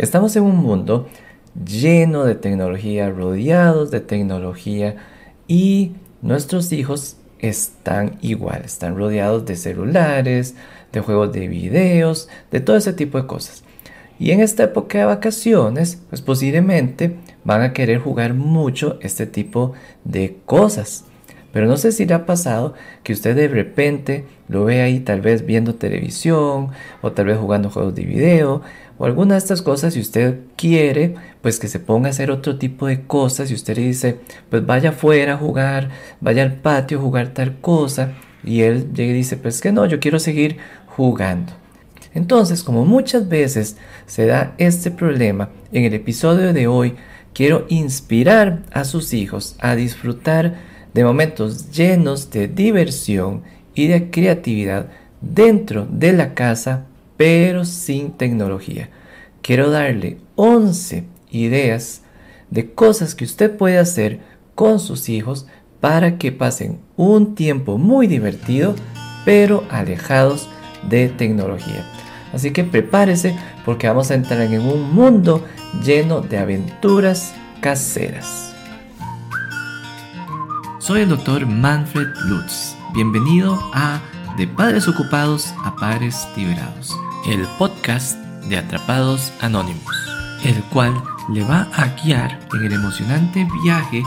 Estamos en un mundo lleno de tecnología, rodeados de tecnología y nuestros hijos están igual, están rodeados de celulares, de juegos de videos, de todo ese tipo de cosas. Y en esta época de vacaciones, pues posiblemente van a querer jugar mucho este tipo de cosas. Pero no sé si le ha pasado que usted de repente lo ve ahí tal vez viendo televisión o tal vez jugando juegos de video o alguna de estas cosas y usted quiere pues que se ponga a hacer otro tipo de cosas y usted le dice pues vaya afuera a jugar, vaya al patio a jugar tal cosa y él le dice pues que no, yo quiero seguir jugando. Entonces, como muchas veces se da este problema, en el episodio de hoy quiero inspirar a sus hijos a disfrutar de momentos llenos de diversión y de creatividad dentro de la casa, pero sin tecnología. Quiero darle 11 ideas de cosas que usted puede hacer con sus hijos para que pasen un tiempo muy divertido, pero alejados de tecnología. Así que prepárese porque vamos a entrar en un mundo lleno de aventuras caseras. Soy el doctor Manfred Lutz. Bienvenido a De Padres Ocupados a Padres Liberados, el podcast de Atrapados Anónimos, el cual le va a guiar en el emocionante viaje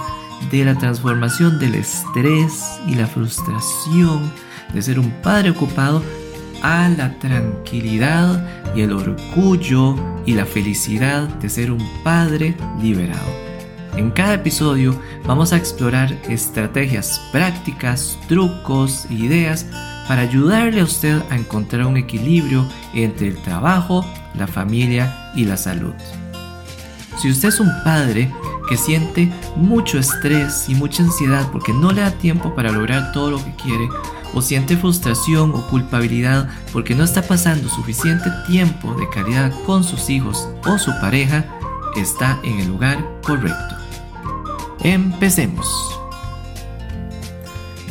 de la transformación del estrés y la frustración de ser un padre ocupado a la tranquilidad y el orgullo y la felicidad de ser un padre liberado. En cada episodio vamos a explorar estrategias prácticas, trucos e ideas para ayudarle a usted a encontrar un equilibrio entre el trabajo, la familia y la salud. Si usted es un padre que siente mucho estrés y mucha ansiedad porque no le da tiempo para lograr todo lo que quiere, o siente frustración o culpabilidad porque no está pasando suficiente tiempo de calidad con sus hijos o su pareja, está en el lugar correcto. Empecemos.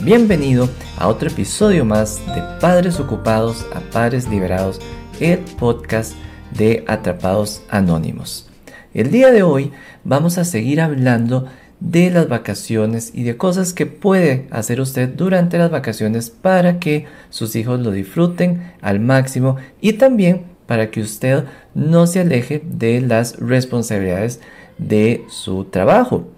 Bienvenido a otro episodio más de Padres Ocupados a Padres Liberados, el podcast de Atrapados Anónimos. El día de hoy vamos a seguir hablando de las vacaciones y de cosas que puede hacer usted durante las vacaciones para que sus hijos lo disfruten al máximo y también para que usted no se aleje de las responsabilidades de su trabajo.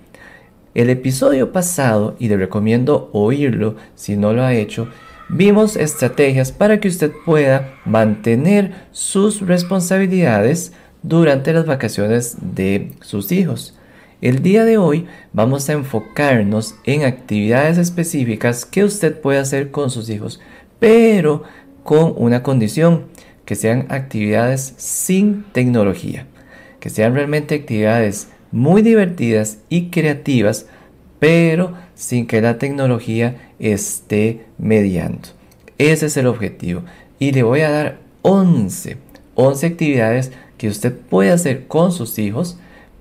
El episodio pasado, y le recomiendo oírlo si no lo ha hecho, vimos estrategias para que usted pueda mantener sus responsabilidades durante las vacaciones de sus hijos. El día de hoy vamos a enfocarnos en actividades específicas que usted puede hacer con sus hijos, pero con una condición, que sean actividades sin tecnología, que sean realmente actividades muy divertidas y creativas, pero sin que la tecnología esté mediando. Ese es el objetivo. Y le voy a dar 11, 11 actividades que usted puede hacer con sus hijos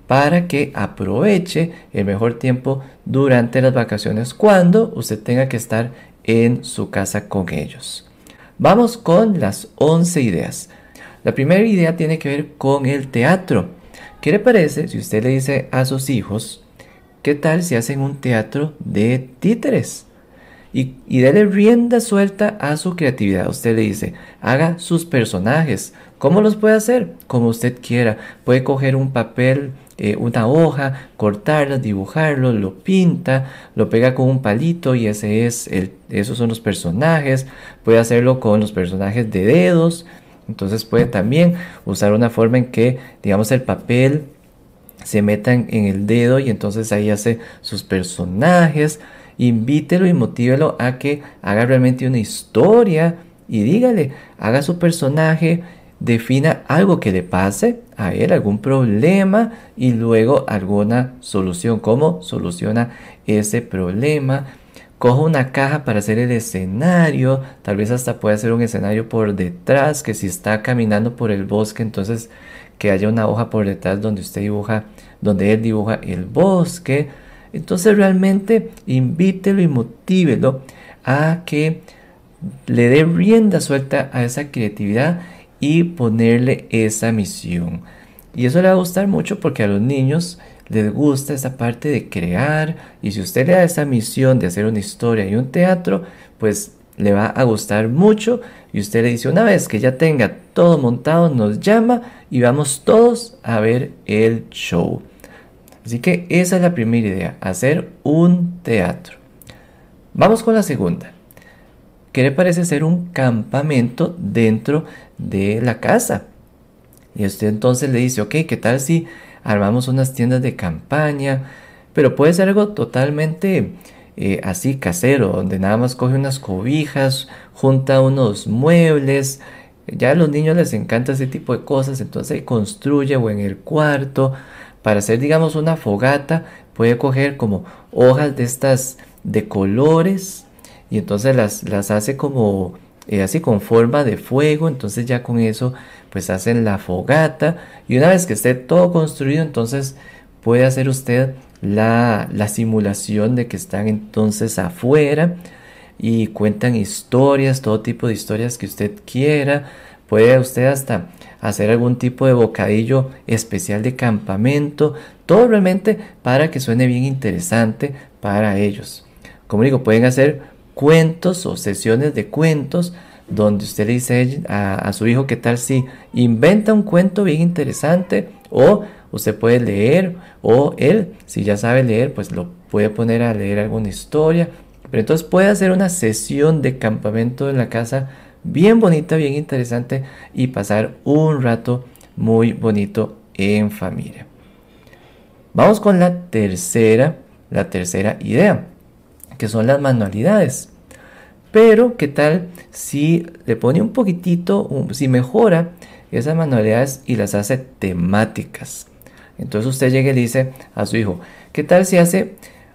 para que aproveche el mejor tiempo durante las vacaciones cuando usted tenga que estar en su casa con ellos. Vamos con las 11 ideas. La primera idea tiene que ver con el teatro. ¿Qué le parece si usted le dice a sus hijos, qué tal si hacen un teatro de títeres? Y, y dele rienda suelta a su creatividad. Usted le dice, haga sus personajes. ¿Cómo los puede hacer? Como usted quiera. Puede coger un papel eh, una hoja, cortarla, dibujarlo, lo pinta, lo pega con un palito y ese es el, esos son los personajes. Puede hacerlo con los personajes de dedos. Entonces puede también usar una forma en que, digamos, el papel se meta en, el dedo y entonces ahí hace sus personajes. Invítelo y motívelo a que haga realmente una historia y dígale, haga su personaje defina algo que le pase a él, algún problema y luego alguna solución. ¿Cómo soluciona ese problema? Coja una caja para hacer el escenario, tal vez hasta puede hacer un escenario por detrás, que si está caminando por el bosque, entonces que haya una hoja por detrás donde usted dibuja, donde él dibuja el bosque. Entonces realmente invítelo y motívelo a que le dé rienda suelta a esa creatividad y ponerle esa misión. Y eso le va a gustar mucho porque a los niños les gusta esa parte de crear y si usted le da esa misión de hacer una historia y un teatro, pues le va a gustar mucho y usted le dice una vez que ya tenga todo montado nos llama y vamos todos a ver el show. Así que esa es la primera idea, hacer un teatro. Vamos con la segunda. ¿Qué le parece hacer un campamento dentro de la casa? Y usted entonces le dice, ok, ¿qué tal si armamos unas tiendas de campaña? Pero puede ser algo totalmente eh, así casero, donde nada más coge unas cobijas, junta unos muebles. Ya a los niños les encanta ese tipo de cosas, entonces construye o en el cuarto. Para hacer, digamos, una fogata, puede coger como hojas de estas de colores y entonces las, las hace como eh, así con forma de fuego. Entonces ya con eso pues hacen la fogata y una vez que esté todo construido entonces puede hacer usted la, simulación de que están entonces afuera y cuentan historias, todo tipo de historias que usted quiera. Puede usted hasta hacer algún tipo de bocadillo especial de campamento, todo realmente para que suene bien interesante para ellos. Como digo, pueden hacer cuentos o sesiones de cuentos donde usted le dice a, su hijo qué tal si inventa un cuento bien interesante o usted puede leer o él, si ya sabe leer, pues lo puede poner a leer alguna historia. Pero entonces puede hacer una sesión de campamento en la casa bien bonita, bien interesante y pasar un rato muy bonito en familia. Vamos con la tercera, la tercera idea, que son las manualidades. Pero, ¿qué tal si le pone un poquitito, si mejora esas manualidades y las hace temáticas? Entonces usted llega y le dice a su hijo, ¿qué tal si hace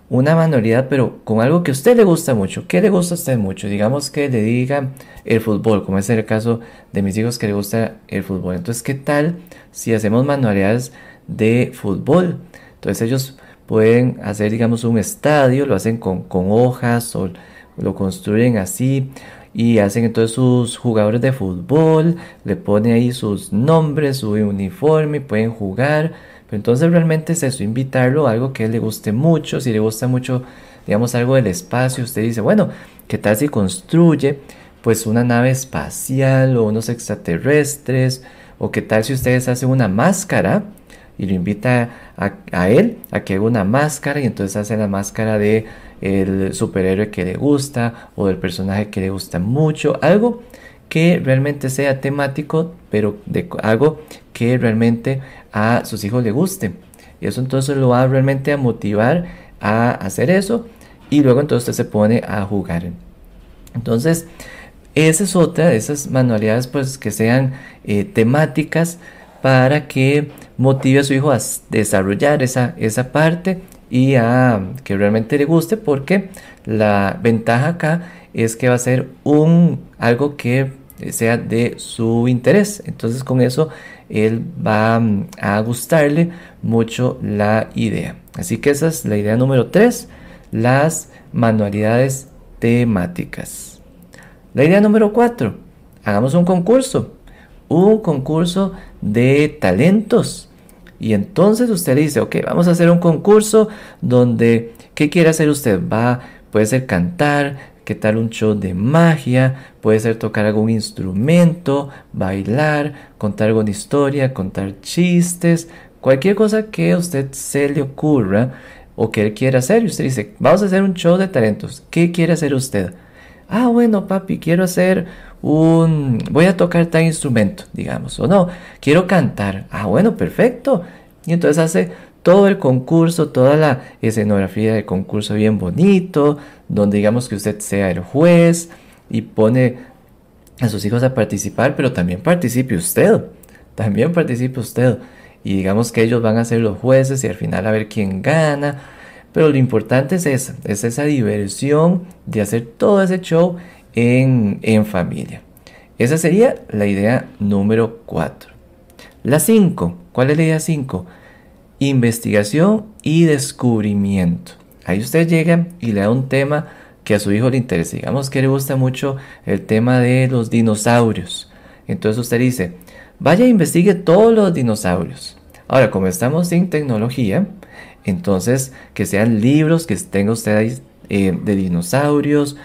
una manualidad pero con algo que a usted le gusta mucho? ¿Qué le gusta a usted mucho? Digamos que le diga el fútbol, como es el caso de mis hijos que le gusta el fútbol. Entonces, ¿qué tal si hacemos manualidades de fútbol? Entonces ellos pueden hacer, digamos, un estadio, lo hacen con, con hojas o lo construyen así y hacen entonces sus jugadores de fútbol, le ponen ahí sus nombres, su uniforme, pueden jugar entonces realmente es eso, invitarlo a algo que le guste mucho, si le gusta mucho, digamos, algo del espacio, usted dice, bueno, ¿qué tal si construye pues una nave espacial o unos extraterrestres? ¿O qué tal si ustedes hacen una máscara y lo invita a, él a que haga una máscara y entonces hace la máscara de el superhéroe que le gusta o del personaje que le gusta mucho, algo que realmente sea temático, pero de algo que realmente a sus hijos le guste. Y eso entonces lo va realmente a motivar a hacer eso y luego entonces usted se pone a jugar. Entonces, esa es otra de esas manualidades pues que sean eh, temáticas para que motive a su hijo a desarrollar esa, esa parte y a que realmente le guste porque la ventaja acá es que va a ser un algo que sea de su interés. Entonces con eso él va mm, a gustarle mucho la idea. Así que esa es la idea número 3, las manualidades temáticas. La idea número 4, hagamos un concurso, un concurso de talentos. Y entonces usted dice, ok, vamos a hacer un concurso donde, ¿qué quiere hacer usted? Va, puede ser cantar, ¿Qué tal un show de magia? Puede ser tocar algún instrumento, bailar, contar alguna historia, contar chistes, cualquier cosa que a usted se le ocurra o que él quiera hacer. Y usted dice, vamos a hacer un show de talentos. ¿Qué quiere hacer usted? Ah, bueno, papi, quiero hacer un... Voy a tocar tal instrumento, digamos. O no, quiero cantar. Ah, bueno, perfecto. Y entonces hace todo el concurso, toda la escenografía del concurso bien bonito, donde digamos que usted sea el juez y pone a sus hijos a participar, pero también participe usted, también participe usted. Y digamos que ellos van a ser los jueces y al final a ver quién gana. Pero lo importante es esa, es esa diversión de hacer todo ese show en, en familia. Esa sería la idea número 4. La 5, ¿cuál es la idea 5? investigación y descubrimiento. Ahí usted llega y le da un tema que a su hijo le interesa. Digamos que le gusta mucho el tema de los dinosaurios. Entonces usted dice, vaya e investigue todos los dinosaurios. Ahora, como estamos sin tecnología, entonces que sean libros que tenga usted eh, de dinosaurios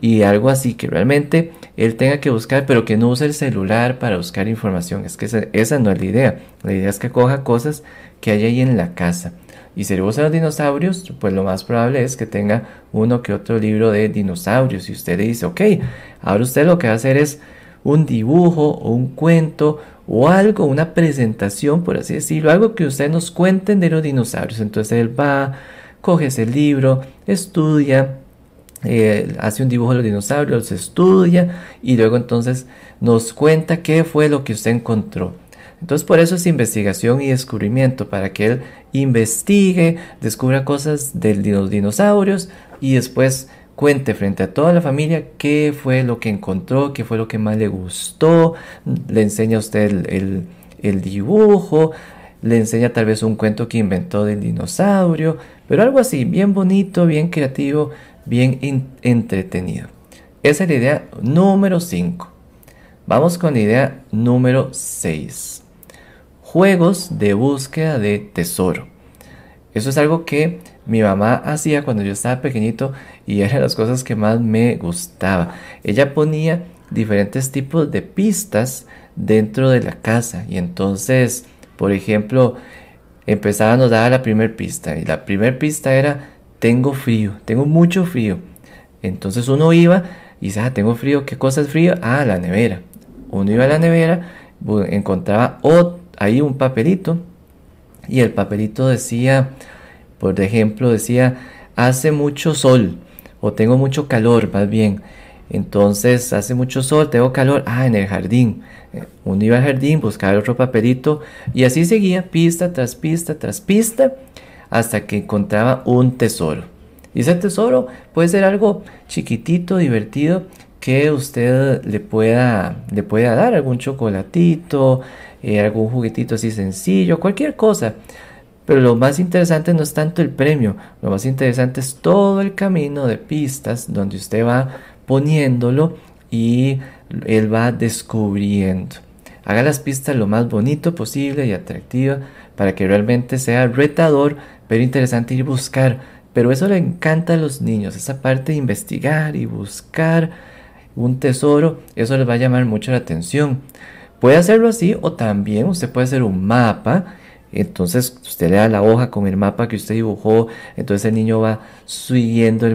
y algo así que realmente él tenga que buscar, pero que no use el celular para buscar información. Es que esa, no es la idea. La idea es que coja cosas que hay ahí en la casa. Y si le gustan los dinosaurios, pues lo más probable es que tenga uno que otro libro de dinosaurios. Y usted le dice, ok, ahora usted lo que va a hacer es un dibujo o un cuento o algo, una presentación, por así decirlo, algo que usted nos cuenten de los dinosaurios. Entonces él va, coge ese libro, estudia, eh, hace un dibujo de los dinosaurios, estudia y luego entonces nos cuenta qué fue lo que usted encontró. Entonces por eso es investigación y descubrimiento, para que él investigue, descubra cosas de los dinosaurios y después cuente frente a toda la familia qué fue lo que encontró, qué fue lo que más le gustó, le enseña a usted el, dibujo, le enseña tal vez un cuento que inventó del dinosaurio, pero algo así, bien bonito, bien creativo, bien entretenido. Esa es la idea número 5. Vamos con la idea número 6. Juegos de búsqueda de tesoro. Eso es algo que mi mamá hacía cuando yo estaba pequeñito y era de las cosas que más me gustaba. Ella ponía diferentes tipos de pistas dentro de la casa y entonces, por ejemplo, empezaba a dar la primera pista y la primera pista era tengo frío, tengo mucho frío. Entonces uno iba y dice, ah, tengo frío, ¿qué cosa es frío? Ah, la nevera. Uno iba a la nevera, encontraba ahí un papelito y el papelito decía, por ejemplo, decía, hace mucho sol o tengo mucho calor, más bien. Entonces, hace mucho sol, tengo calor, ah, en el jardín. Eh, uno iba al jardín, buscaba otro papelito y así seguía pista tras pista tras pista hasta que encontraba un tesoro. Y ese tesoro puede ser algo chiquitito, divertido, que usted le pueda, le pueda dar algún chocolatito, eh, algún juguetito así sencillo, cualquier cosa. Pero lo más interesante no es tanto el premio, lo más interesante es todo el camino de pistas donde usted va poniéndolo y él va descubriendo. Haga las pistas lo más bonito posible y atractiva para que realmente sea retador, pero interesante ir buscar. Pero eso le encanta a los niños, esa parte de investigar y buscar un tesoro, eso les va a llamar mucho la atención. Puede hacerlo así o también usted puede hacer un mapa entonces usted le da la hoja con el mapa que usted dibujó, entonces el niño va siguiendo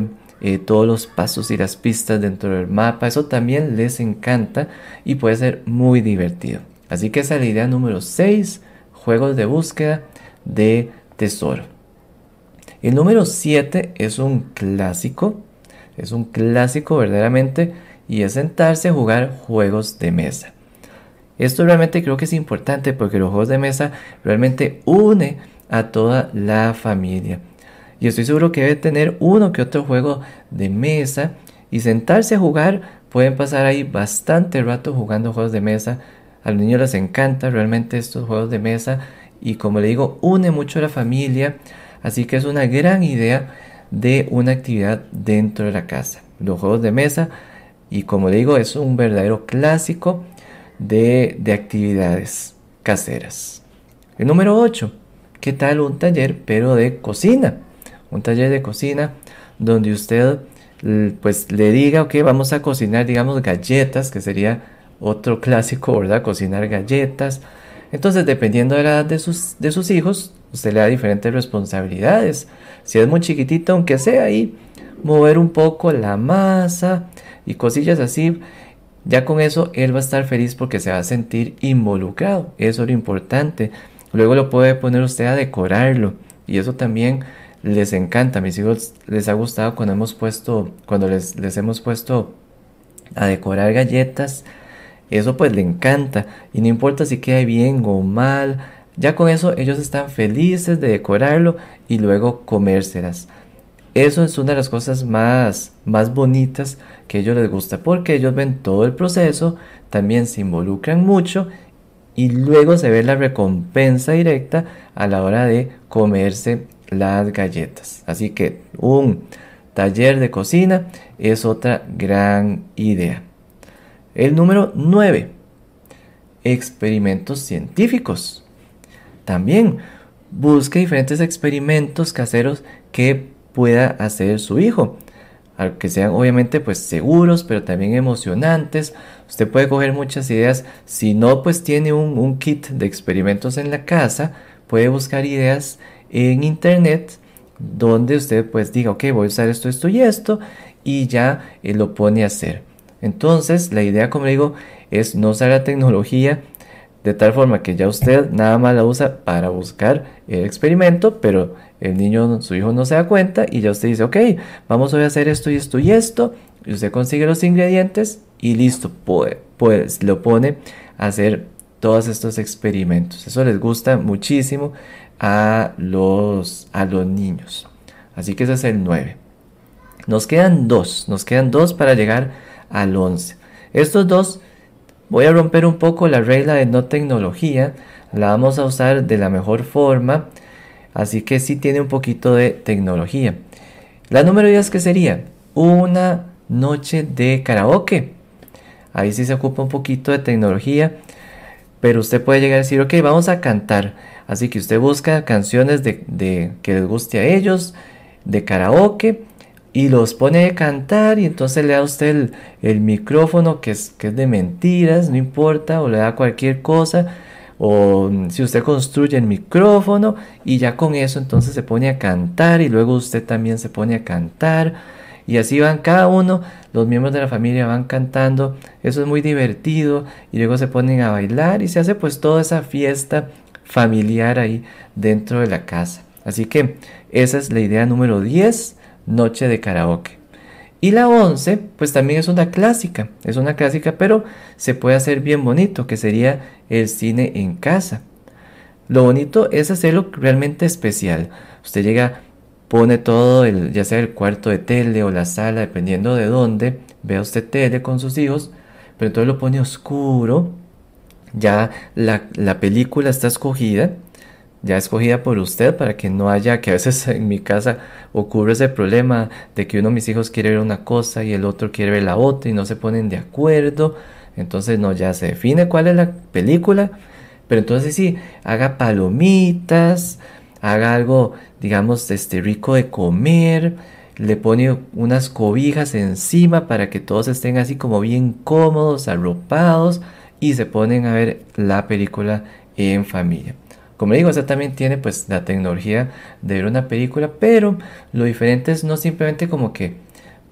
eh, todos los pasos y las pistas dentro del mapa. Eso también les encanta y puede ser muy divertido. Así que esa es la idea número 6, juegos de búsqueda de tesoro. El número 7 es un clásico, es un clásico verdaderamente y es sentarse a jugar juegos de mesa. Esto realmente creo que es importante porque los juegos de mesa realmente une a toda la familia. Y estoy seguro que debe tener uno que otro juego de mesa y sentarse a jugar. Pueden pasar ahí bastante rato jugando juegos de mesa. A los niños les encanta realmente estos juegos de mesa y como le digo, une mucho a la familia. Así que es una gran idea de una actividad dentro de la casa. Los juegos de mesa y como le digo, es un verdadero clásico de, actividades caseras. El número 8, ¿qué tal un taller pero de cocina? Un taller de cocina donde usted pues le diga, ok, vamos a cocinar, digamos, galletas, que sería otro clásico, ¿verdad? Cocinar galletas. Entonces, dependiendo de la edad de sus, de sus hijos, usted le da diferentes responsabilidades. Si es muy chiquitito, aunque sea ahí, mover un poco la masa y cosillas así, ya con eso él va a estar feliz porque se va a sentir involucrado. Eso es lo importante. Luego lo puede poner usted a decorarlo. Y eso también les encanta. A mis hijos les ha gustado cuando hemos puesto, cuando les, les hemos puesto a decorar galletas. Eso pues le encanta. Y no importa si queda bien o mal. Ya con eso ellos están felices de decorarlo y luego comérselas. Eso es una de las cosas más, más bonitas que a ellos les gusta porque ellos ven todo el proceso, también se involucran mucho y luego se ve la recompensa directa a la hora de comerse las galletas. Así que un taller de cocina es otra gran idea. El número 9. Experimentos científicos. también busque diferentes experimentos caseros que pueda hacer su hijo que sean obviamente pues seguros, pero también emocionantes. Usted puede coger muchas ideas. Si no, pues tiene un, kit de experimentos en la casa, puede buscar ideas en internet donde usted pues diga, ok, voy a usar esto, esto y esto, y ya eh, lo pone a hacer. Entonces, la idea, como digo, es no usar la tecnología de tal forma que ya usted nada más la usa para buscar el experimento, pero el niño, su hijo no se da cuenta y ya usted dice, ok, vamos a hacer esto y esto y esto, y usted consigue los ingredientes y listo, pues, pues lo pone a hacer todos estos experimentos. Eso les gusta muchísimo a los, a los niños. Así que ese es el 9. Nos quedan dos, nos quedan dos para llegar al 11. Estos dos Voy a romper un poco la regla de no tecnología, la vamos a usar de la mejor forma, así que sí tiene un poquito de tecnología. La número 10 que sería una noche de karaoke. Ahí sí se ocupa un poquito de tecnología, pero usted puede llegar a decir, ok, vamos a cantar. Así que usted busca canciones de, de que les guste a ellos, de karaoke, y los pone a cantar y entonces le da a usted el, micrófono que es, que es de mentiras, no importa, o le da cualquier cosa, o si usted construye el micrófono y ya con eso entonces se pone a cantar y luego usted también se pone a cantar y así van cada uno, los miembros de la familia van cantando, eso es muy divertido y luego se ponen a bailar y se hace pues toda esa fiesta familiar ahí dentro de la casa. Así que esa es la idea número 10 Noche de Karaoke. Y la 11, pues también es una clásica, es una clásica, pero se puede hacer bien bonito, que sería el cine en casa. Lo bonito es hacerlo realmente especial. Usted llega, pone todo, el, ya sea el cuarto de tele o la sala, dependiendo de dónde, vea usted tele con sus hijos, pero entonces lo pone oscuro, ya la, la película está escogida, ya escogida por usted para que no haya, que a veces en mi casa ocurre ese problema de que uno de mis hijos quiere ver una cosa y el otro quiere ver la otra y no se ponen de acuerdo. Entonces no, ya se define cuál es la película, pero entonces sí, haga palomitas, haga algo, digamos, este rico de comer, le pone unas cobijas encima para que todos estén así como bien cómodos, arropados y se ponen a ver la película en familia. Como digo, esta también tiene pues la tecnología de ver una película, pero lo diferente es no simplemente como que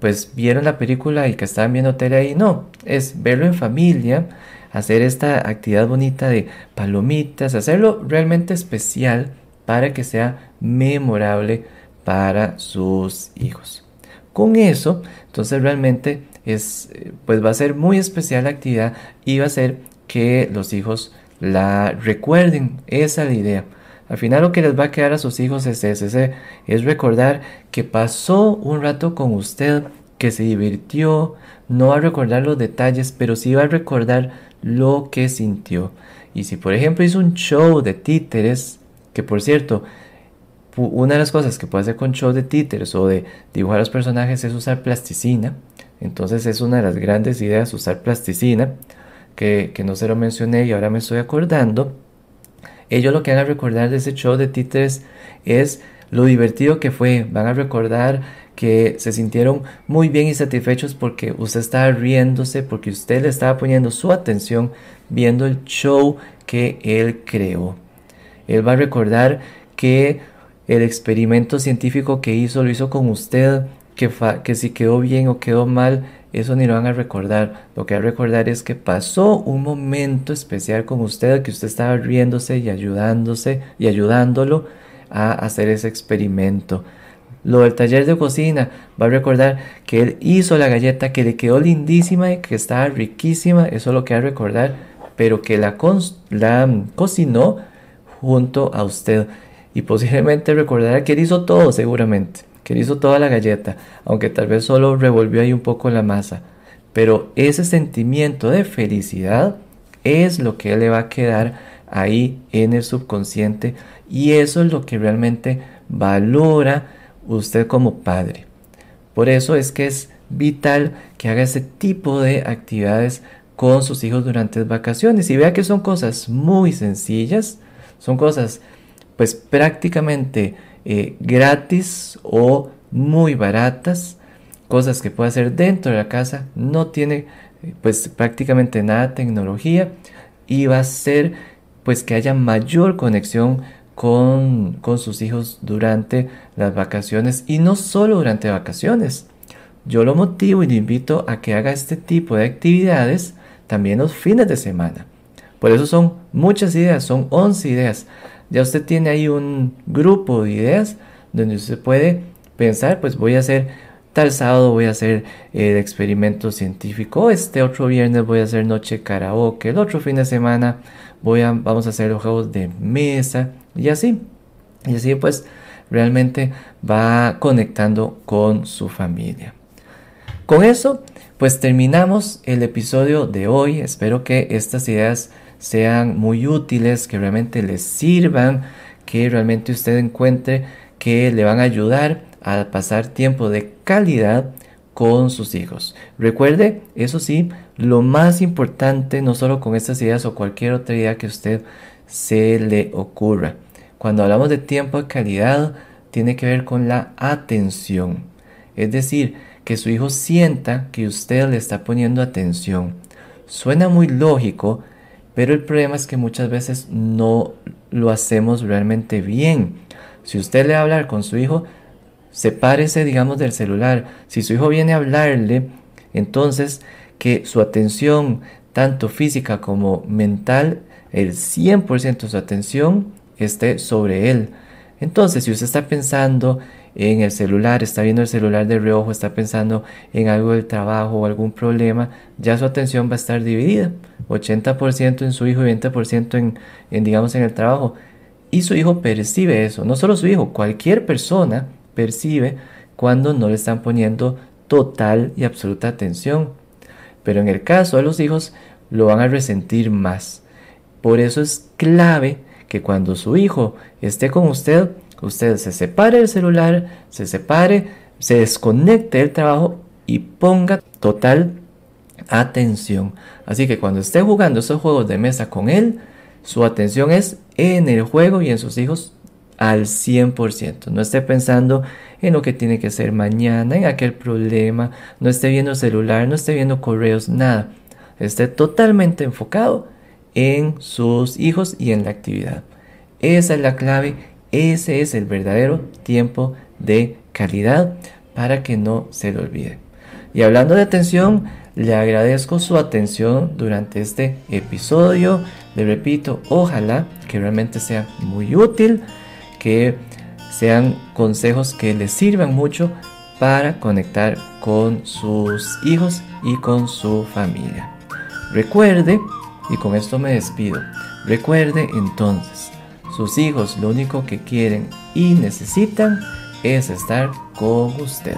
pues vieron la película y que estaban viendo tele ahí, no, es verlo en familia, hacer esta actividad bonita de palomitas, hacerlo realmente especial para que sea memorable para sus hijos. Con eso, entonces realmente es pues va a ser muy especial la actividad y va a ser que los hijos la recuerden, esa es la idea. Al final lo que les va a quedar a sus hijos es ese, es recordar que pasó un rato con usted, que se divirtió, no va a recordar los detalles, pero sí va a recordar lo que sintió. Y si por ejemplo hizo un show de títeres, que por cierto, una de las cosas que puede hacer con show de títeres o de dibujar a los personajes es usar plasticina. Entonces es una de las grandes ideas usar plasticina que, no se lo mencioné y ahora me estoy acordando, ellos lo que van a recordar de ese show de títeres es lo divertido que fue. Van a recordar que se sintieron muy bien y satisfechos porque usted estaba riéndose, porque usted le estaba poniendo su atención viendo el show que él creó. Él va a recordar que el experimento científico que hizo lo hizo con usted, que, que si quedó bien o quedó mal, eso ni lo van a recordar. Lo que va a recordar es que pasó un momento especial con usted, que usted estaba riéndose y ayudándose y ayudándolo a hacer ese experimento. Lo del taller de cocina, va a recordar que él hizo la galleta que le quedó lindísima y que estaba riquísima, eso es lo que va a recordar, pero que la, la cocinó junto a usted. Y posiblemente recordará que él hizo todo seguramente que hizo toda la galleta, aunque tal vez solo revolvió ahí un poco la masa. Pero ese sentimiento de felicidad es lo que le va a quedar ahí en el subconsciente y eso es lo que realmente valora usted como padre. Por eso es que es vital que haga ese tipo de actividades con sus hijos durante las vacaciones y vea que son cosas muy sencillas, Son cosas pues prácticamente eh, gratis o muy baratas, cosas que puede hacer dentro de la casa, no tiene pues prácticamente nada de tecnología y va a ser pues que haya mayor conexión con, con sus hijos durante las vacaciones y no solo durante vacaciones. Yo lo motivo y le invito a que haga este tipo de actividades también los fines de semana. Por eso son muchas ideas, son 11 ideas. Ya usted tiene ahí un grupo de ideas donde usted puede pensar, pues voy a hacer tal sábado voy a hacer el experimento científico, este otro viernes voy a hacer noche karaoke, el otro fin de semana voy vamos a hacer los juegos de mesa y así. Y así pues realmente va conectando con su familia. Con eso pues terminamos el episodio de hoy. Espero que estas ideas sean muy útiles, que realmente les sirvan, que realmente usted encuentre que le van a ayudar a pasar tiempo de calidad con sus hijos. Recuerde, eso sí, lo más importante, no solo con estas ideas o cualquier otra idea que usted se le ocurra. Cuando hablamos de tiempo de calidad, tiene que ver con la atención. Es decir, que su hijo sienta que usted le está poniendo atención. Suena muy lógico, pero el problema es que muchas veces no lo hacemos realmente bien. Si usted le habla con su hijo, sepárese, digamos, del celular. Si su hijo viene a hablarle, entonces que su atención, tanto física como mental, el 100% de su atención esté sobre él. Entonces, si usted está pensando en el celular, está viendo el celular de reojo, está pensando en algo del trabajo o algún problema, ya su atención va a estar dividida. 80% en su hijo y 20% en, en, digamos, en el trabajo. Y su hijo percibe eso. No solo su hijo, cualquier persona percibe cuando no le están poniendo total y absoluta atención. Pero en el caso de los hijos lo van a resentir más. Por eso es clave que cuando su hijo esté con usted, usted se separe del celular, se separe, se desconecte del trabajo y ponga total atención. Así que cuando esté jugando esos juegos de mesa con él, su atención es en el juego y en sus hijos al 100%. No esté pensando en lo que tiene que hacer mañana, en aquel problema, no esté viendo celular, no esté viendo correos, nada. Esté totalmente enfocado en sus hijos y en la actividad. Esa es la clave, ese es el verdadero tiempo de calidad para que no se le olvide. Y hablando de atención, le agradezco su atención durante este episodio. Le repito, ojalá que realmente sea muy útil que sean consejos que les sirvan mucho para conectar con sus hijos y con su familia. Recuerde, y con esto me despido, recuerde entonces, sus hijos lo único que quieren y necesitan es estar con usted.